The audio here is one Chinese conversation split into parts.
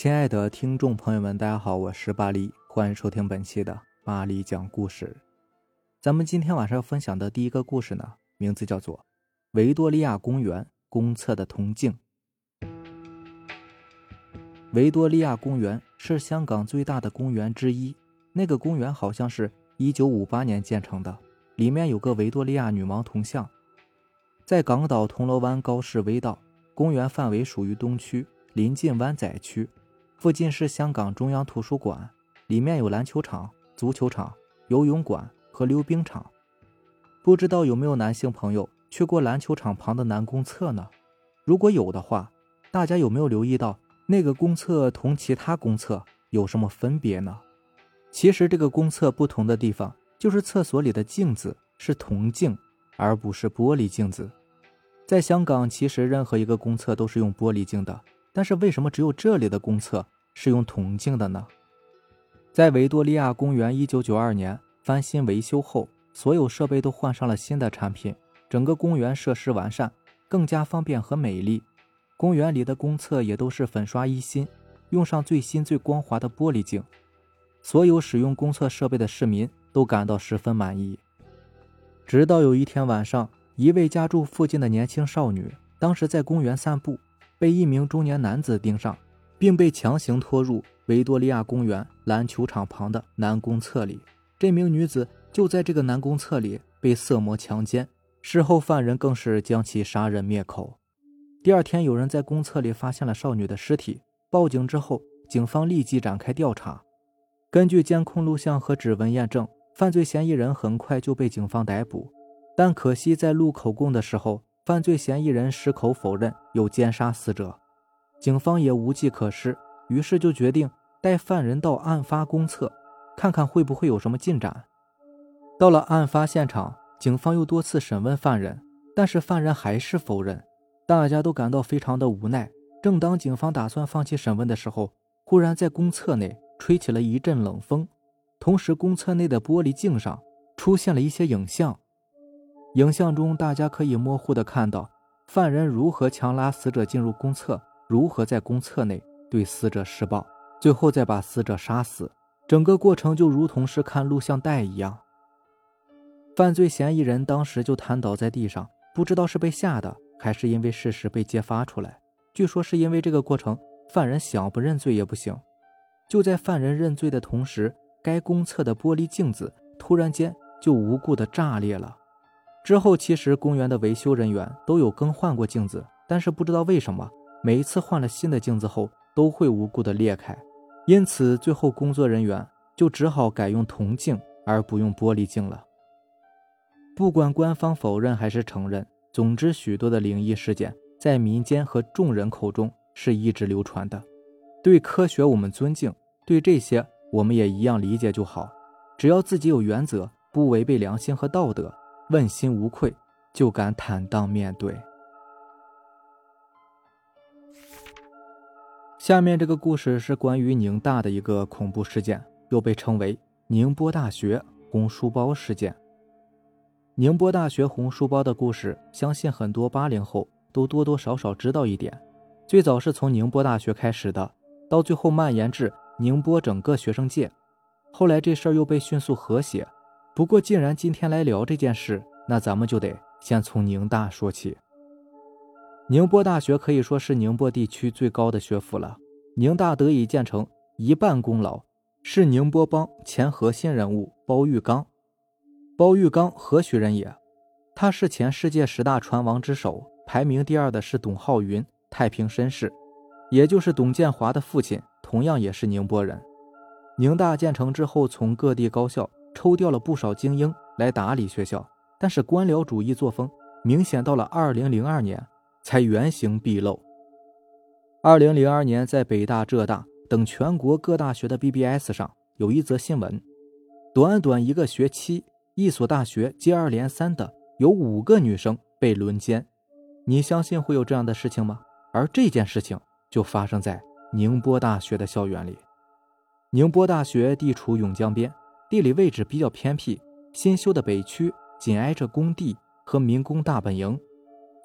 亲爱的听众朋友们，大家好，我是巴黎，欢迎收听本期的巴黎讲故事。咱们今天晚上要分享的第一个故事呢，名字叫做《维多利亚公园公厕的铜镜》。维多利亚公园是香港最大的公园之一，那个公园好像是一九五八年建成的，里面有个维多利亚女王铜像。在港岛铜锣湾高士威道，公园范围属于东区，临近湾仔区，附近是香港中央图书馆，里面有篮球场、足球场、游泳馆和溜冰场。不知道有没有男性朋友去过篮球场旁的男公厕呢？如果有的话，大家有没有留意到？那个公厕同其他公厕有什么分别呢？其实这个公厕不同的地方就是厕所里的镜子是铜镜，而不是玻璃镜子。在香港，其实任何一个公厕都是用玻璃镜的，但是为什么只有这里的公厕是用铜镜的呢？在维多利亚公园1992年翻新维修后，所有设备都换上了新的产品，整个公园设施完善，更加方便和美丽。公园里的公厕也都是粉刷一新，用上最新最光滑的玻璃镜，所有使用公厕设备的市民都感到十分满意。直到有一天晚上，一位家住附近的年轻少女，当时在公园散步，被一名中年男子盯上，并被强行拖入维多利亚公园篮球场旁的男公厕里。这名女子就在这个男公厕里被色魔强奸，事后犯人更是将其杀人灭口。第二天，有人在公厕里发现了少女的尸体。报警之后，警方立即展开调查。根据监控录像和指纹验证，犯罪嫌疑人很快就被警方逮捕。但可惜，在录口供的时候，犯罪嫌疑人矢口否认有奸杀死者。警方也无计可施，于是就决定带犯人到案发公厕，看看会不会有什么进展。到了案发现场，警方又多次审问犯人，但是犯人还是否认。大家都感到非常的无奈。正当警方打算放弃审问的时候，忽然在公厕内吹起了一阵冷风，同时公厕内的玻璃镜上出现了一些影像。影像中，大家可以模糊的看到犯人如何强拉死者进入公厕，如何在公厕内对死者施暴，最后再把死者杀死。整个过程就如同是看录像带一样。犯罪嫌疑人当时就瘫倒在地上，不知道是被吓的。还是因为事实被揭发出来，据说是因为这个过程，犯人想不认罪也不行。就在犯人认罪的同时，该公厕的玻璃镜子突然间就无故的炸裂了。之后，其实公园的维修人员都有更换过镜子，但是不知道为什么，每一次换了新的镜子后都会无故的裂开。因此，最后工作人员就只好改用铜镜而不用玻璃镜了。不管官方否认还是承认。总之，许多的灵异事件在民间和众人口中是一直流传的。对科学我们尊敬，对这些我们也一样理解就好。只要自己有原则，不违背良心和道德，问心无愧，就敢坦荡面对。下面这个故事是关于宁大的一个恐怖事件，又被称为宁波大学红书包事件。宁波大学红书包的故事，相信很多八零后都多多少少知道一点。最早是从宁波大学开始的，到最后蔓延至宁波整个学生界。后来这事儿又被迅速和谐。不过，既然今天来聊这件事，那咱们就得先从宁大说起。宁波大学可以说是宁波地区最高的学府了。宁大得以建成，一半功劳是宁波帮前核心人物包玉刚。包玉刚何许人也？他是前世界十大船王之首，排名第二的是董浩云，太平绅士，也就是董建华的父亲，同样也是宁波人。宁大建成之后，从各地高校抽调了不少精英来打理学校，但是官僚主义作风明显到了二零零二年才原形毕露。二零零二年，在北大、浙大等全国各大学的 BBS 上有一则新闻，短短一个学期。一所大学接二连三的有五个女生被轮奸，你相信会有这样的事情吗？而这件事情就发生在宁波大学的校园里。宁波大学地处甬江边，地理位置比较偏僻，新修的北区紧挨着工地和民工大本营。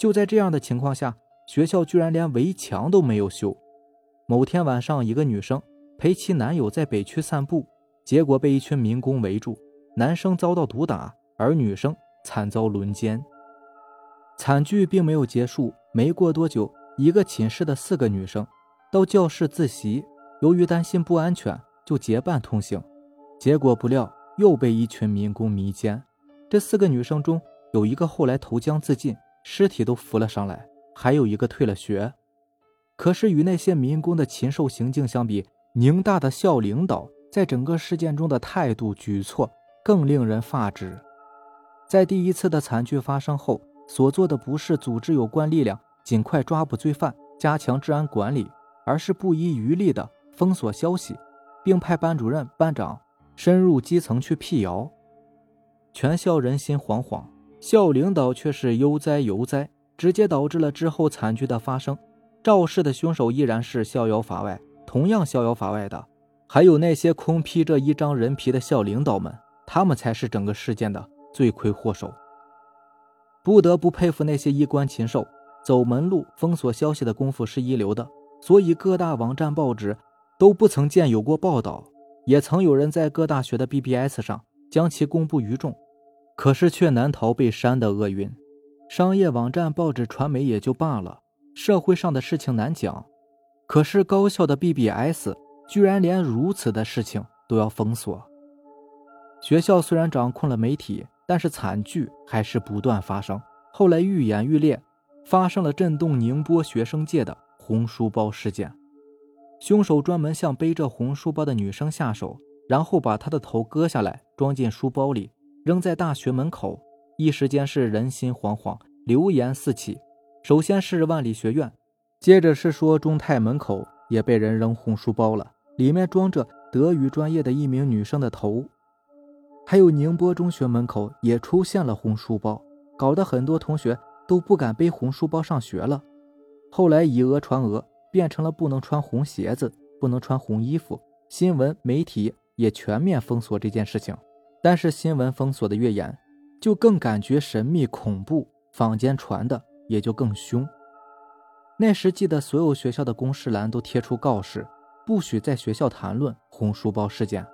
就在这样的情况下，学校居然连围墙都没有修。某天晚上，一个女生陪其男友在北区散步，结果被一群民工围住，男生遭到毒打，而女生惨遭轮奸。惨剧并没有结束，没过多久，一个寝室的四个女生到教室自习，由于担心不安全，就结伴同行，结果不料又被一群民工迷奸。这四个女生中有一个后来投江自尽，尸体都浮了上来，还有一个退了学。可是与那些民工的禽兽行径相比，宁大的校领导在整个事件中的态度举措更令人发指。在第一次的惨剧发生后。所做的不是组织有关力量尽快抓捕罪犯、加强治安管理，而是不遗余力的封锁消息，并派班主任、班长深入基层去辟谣。全校人心惶惶，校领导却是悠哉悠哉，直接导致了之后惨剧的发生。肇事的凶手依然是逍遥法外，同样逍遥法外的还有那些空披着一张人皮的校领导们，他们才是整个事件的罪魁祸首。不得不佩服那些衣冠禽兽，走门路、封锁消息的功夫是一流的，所以各大网站、报纸都不曾见有过报道，也曾有人在各大学的 BBS 上将其公布于众，可是却难逃被删的厄运。商业网站、报纸、传媒也就罢了，社会上的事情难讲，可是高校的 BBS 居然连如此的事情都要封锁。学校虽然掌控了媒体。但是惨剧还是不断发生，后来愈演愈烈，发生了震动宁波学生界的红书包事件。凶手专门向背着红书包的女生下手，然后把她的头割下来装进书包里，扔在大学门口。一时间是人心惶惶，流言四起。首先是万里学院，接着是说中泰门口也被人扔红书包了，里面装着德语专业的一名女生的头。还有宁波中学门口也出现了红书包，搞得很多同学都不敢背红书包上学了。后来以讹传讹，变成了不能穿红鞋子，不能穿红衣服。新闻媒体也全面封锁这件事情。但是新闻封锁的越严，就更感觉神秘恐怖，坊间传的也就更凶。那时记得所有学校的公示栏都贴出告示，不许在学校谈论红书包事件。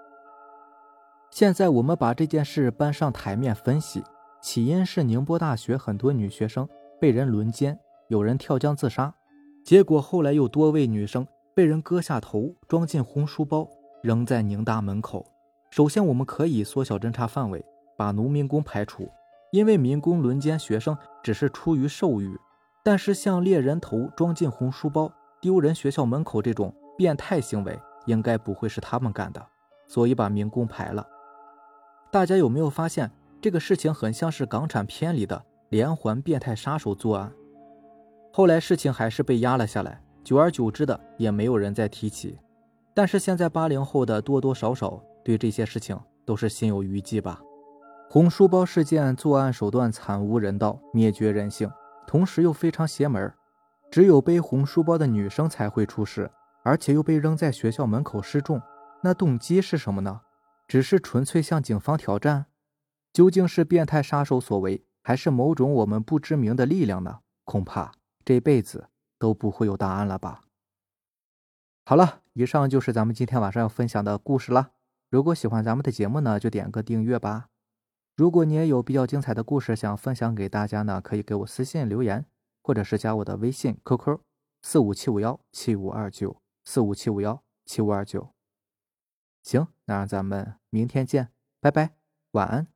现在我们把这件事搬上台面分析，起因是宁波大学很多女学生被人轮奸，有人跳江自杀，结果后来又多位女生被人割下头，装进红书包，扔在宁大门口。首先，我们可以缩小侦查范围，把农民工排除，因为民工轮奸学生只是出于兽欲，但是像猎人头装进红书包、丢人学校门口这种变态行为，应该不会是他们干的，所以把民工排了。大家有没有发现，这个事情很像是港产片里的连环变态杀手作案？后来事情还是被压了下来，久而久之的也没有人再提起。但是现在八零后的多多少少对这些事情都是心有余悸吧？红书包事件作案手段惨无人道，灭绝人性，同时又非常邪门。只有背红书包的女生才会出事，而且又被扔在学校门口示众，那动机是什么呢？只是纯粹向警方挑战，究竟是变态杀手所为，还是某种我们不知名的力量呢？恐怕这辈子都不会有答案了吧。好了，以上就是咱们今天晚上要分享的故事了。如果喜欢咱们的节目呢，就点个订阅吧。如果你也有比较精彩的故事想分享给大家呢，可以给我私信留言，或者是加我的微信 QQ 四五七五幺七五二九四五七五幺七五二九。行，那让咱们明天见，拜拜，晚安。